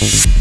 Bye.